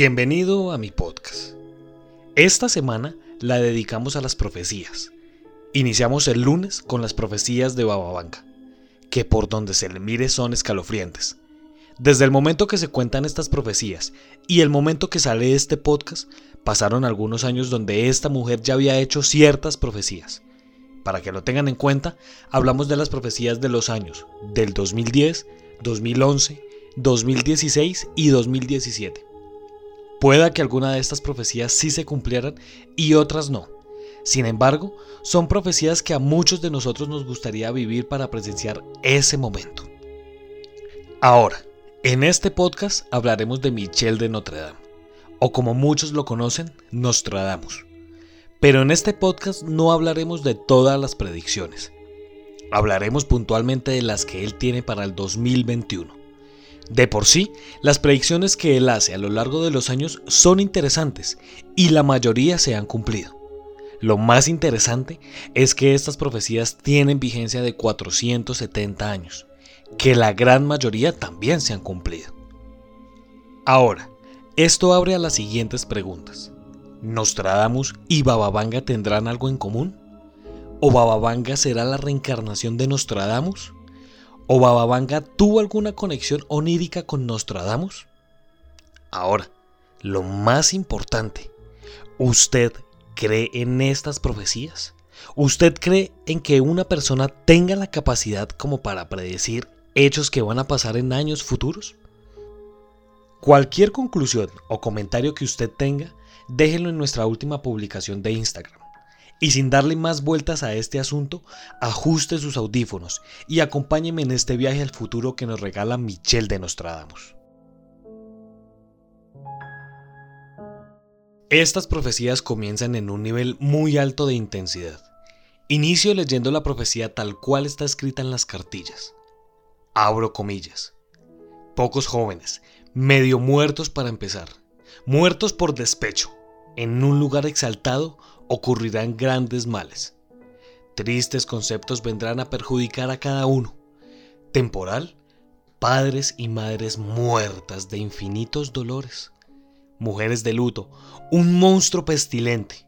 Bienvenido a mi podcast. Esta semana la dedicamos a las profecías. Iniciamos el lunes con las profecías de Bababanca, que por donde se le mire son escalofriantes. Desde el momento que se cuentan estas profecías y el momento que sale este podcast, pasaron algunos años donde esta mujer ya había hecho ciertas profecías. Para que lo tengan en cuenta, hablamos de las profecías de los años del 2010, 2011, 2016 y 2017. Pueda que alguna de estas profecías sí se cumplieran y otras no. Sin embargo, son profecías que a muchos de nosotros nos gustaría vivir para presenciar ese momento. Ahora, en este podcast hablaremos de Michel de Notre Dame, o como muchos lo conocen, Nostradamus. Pero en este podcast no hablaremos de todas las predicciones. Hablaremos puntualmente de las que él tiene para el 2021. De por sí, las predicciones que él hace a lo largo de los años son interesantes y la mayoría se han cumplido. Lo más interesante es que estas profecías tienen vigencia de 470 años, que la gran mayoría también se han cumplido. Ahora, esto abre a las siguientes preguntas. ¿Nostradamus y Bababanga tendrán algo en común? ¿O Bababanga será la reencarnación de Nostradamus? ¿O Bababanga tuvo alguna conexión onírica con Nostradamus? Ahora, lo más importante, ¿usted cree en estas profecías? ¿Usted cree en que una persona tenga la capacidad como para predecir hechos que van a pasar en años futuros? Cualquier conclusión o comentario que usted tenga, déjenlo en nuestra última publicación de Instagram. Y sin darle más vueltas a este asunto, ajuste sus audífonos y acompáñeme en este viaje al futuro que nos regala Michel de Nostradamus. Estas profecías comienzan en un nivel muy alto de intensidad. Inicio leyendo la profecía tal cual está escrita en las cartillas. Abro comillas. Pocos jóvenes, medio muertos para empezar, muertos por despecho, en un lugar exaltado ocurrirán grandes males. Tristes conceptos vendrán a perjudicar a cada uno. Temporal, padres y madres muertas de infinitos dolores. Mujeres de luto, un monstruo pestilente.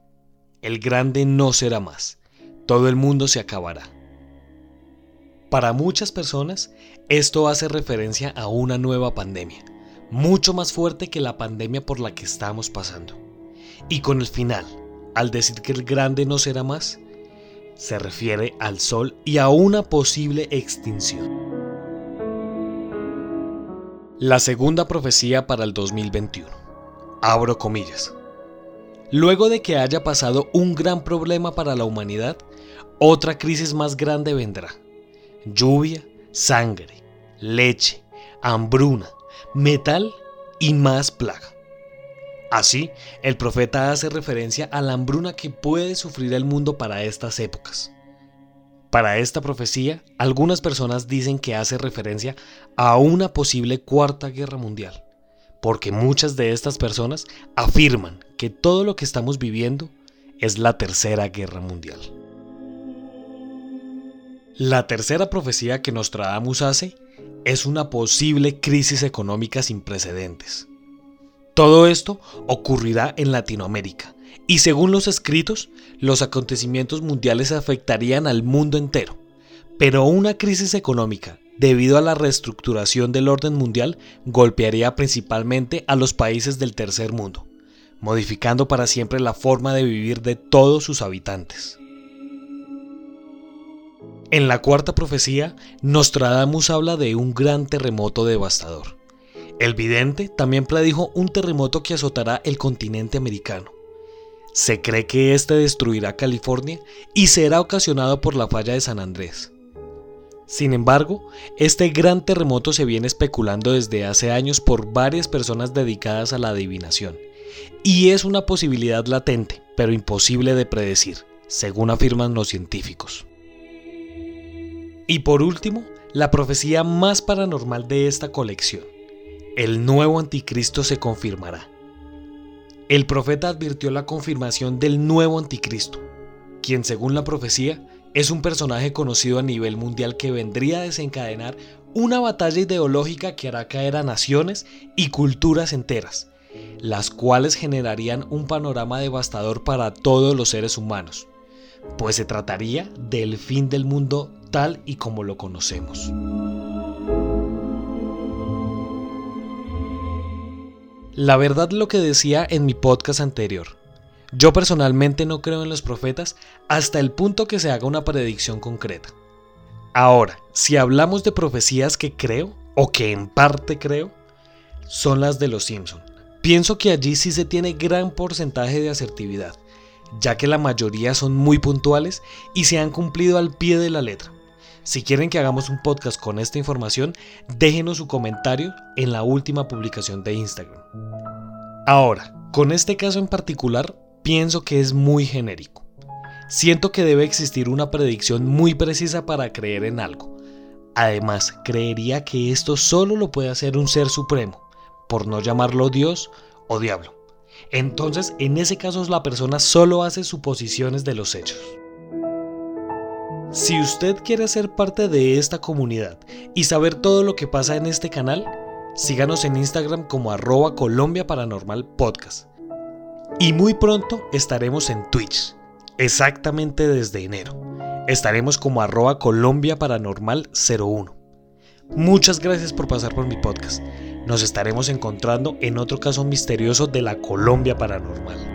El grande no será más. Todo el mundo se acabará. Para muchas personas, esto hace referencia a una nueva pandemia, mucho más fuerte que la pandemia por la que estamos pasando. Y con el final, al decir que el grande no será más, se refiere al Sol y a una posible extinción. La segunda profecía para el 2021. Abro comillas. Luego de que haya pasado un gran problema para la humanidad, otra crisis más grande vendrá. Lluvia, sangre, leche, hambruna, metal y más plaga. Así, el profeta hace referencia a la hambruna que puede sufrir el mundo para estas épocas. Para esta profecía, algunas personas dicen que hace referencia a una posible cuarta guerra mundial, porque muchas de estas personas afirman que todo lo que estamos viviendo es la tercera guerra mundial. La tercera profecía que Nostradamus hace es una posible crisis económica sin precedentes. Todo esto ocurrirá en Latinoamérica y según los escritos, los acontecimientos mundiales afectarían al mundo entero. Pero una crisis económica, debido a la reestructuración del orden mundial, golpearía principalmente a los países del tercer mundo, modificando para siempre la forma de vivir de todos sus habitantes. En la cuarta profecía, Nostradamus habla de un gran terremoto devastador el vidente también predijo un terremoto que azotará el continente americano. Se cree que este destruirá California y será ocasionado por la falla de San Andrés. Sin embargo, este gran terremoto se viene especulando desde hace años por varias personas dedicadas a la adivinación, y es una posibilidad latente, pero imposible de predecir, según afirman los científicos. Y por último, la profecía más paranormal de esta colección el nuevo anticristo se confirmará. El profeta advirtió la confirmación del nuevo anticristo, quien según la profecía es un personaje conocido a nivel mundial que vendría a desencadenar una batalla ideológica que hará caer a naciones y culturas enteras, las cuales generarían un panorama devastador para todos los seres humanos, pues se trataría del fin del mundo tal y como lo conocemos. La verdad lo que decía en mi podcast anterior. Yo personalmente no creo en los profetas hasta el punto que se haga una predicción concreta. Ahora, si hablamos de profecías que creo, o que en parte creo, son las de los Simpson. Pienso que allí sí se tiene gran porcentaje de asertividad, ya que la mayoría son muy puntuales y se han cumplido al pie de la letra. Si quieren que hagamos un podcast con esta información, déjenos su comentario en la última publicación de Instagram. Ahora, con este caso en particular, pienso que es muy genérico. Siento que debe existir una predicción muy precisa para creer en algo. Además, creería que esto solo lo puede hacer un ser supremo, por no llamarlo Dios o diablo. Entonces, en ese caso, la persona solo hace suposiciones de los hechos. Si usted quiere ser parte de esta comunidad y saber todo lo que pasa en este canal, síganos en Instagram como arroba Colombia Paranormal Podcast. Y muy pronto estaremos en Twitch, exactamente desde enero. Estaremos como arroba Colombia Paranormal 01. Muchas gracias por pasar por mi podcast. Nos estaremos encontrando en otro caso misterioso de la Colombia Paranormal.